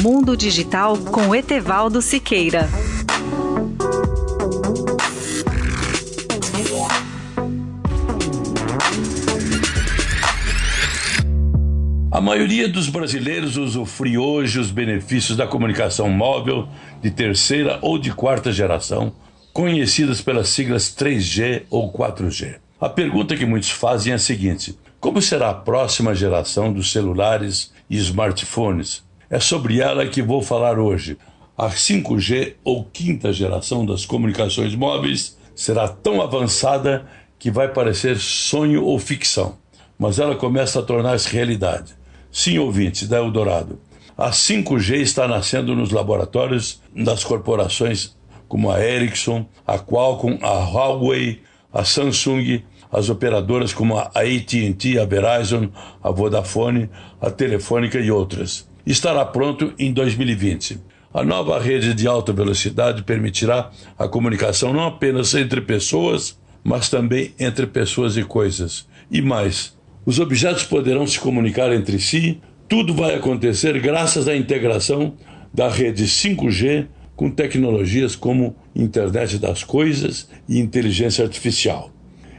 Mundo Digital com Etevaldo Siqueira. A maioria dos brasileiros usufrui hoje os benefícios da comunicação móvel de terceira ou de quarta geração, conhecidas pelas siglas 3G ou 4G. A pergunta que muitos fazem é a seguinte: como será a próxima geração dos celulares e smartphones? É sobre ela que vou falar hoje. A 5G ou quinta geração das comunicações móveis será tão avançada que vai parecer sonho ou ficção, mas ela começa a tornar-se realidade. Sim, ouvintes da Eldorado, a 5G está nascendo nos laboratórios das corporações como a Ericsson, a Qualcomm, a Huawei, a Samsung, as operadoras como a AT&T, a Verizon, a Vodafone, a Telefônica e outras estará pronto em 2020. A nova rede de alta velocidade permitirá a comunicação não apenas entre pessoas, mas também entre pessoas e coisas. E mais, os objetos poderão se comunicar entre si. Tudo vai acontecer graças à integração da rede 5G com tecnologias como internet das coisas e inteligência artificial.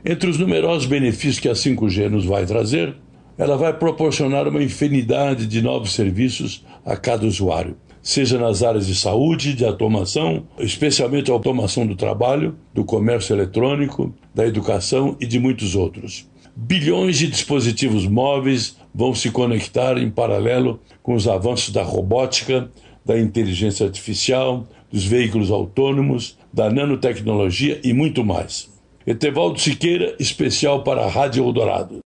Entre os numerosos benefícios que a 5G nos vai trazer, ela vai proporcionar uma infinidade de novos serviços a cada usuário, seja nas áreas de saúde, de automação, especialmente a automação do trabalho, do comércio eletrônico, da educação e de muitos outros. Bilhões de dispositivos móveis vão se conectar em paralelo com os avanços da robótica, da inteligência artificial, dos veículos autônomos, da nanotecnologia e muito mais. Etevaldo Siqueira, especial para a Rádio Eldorado.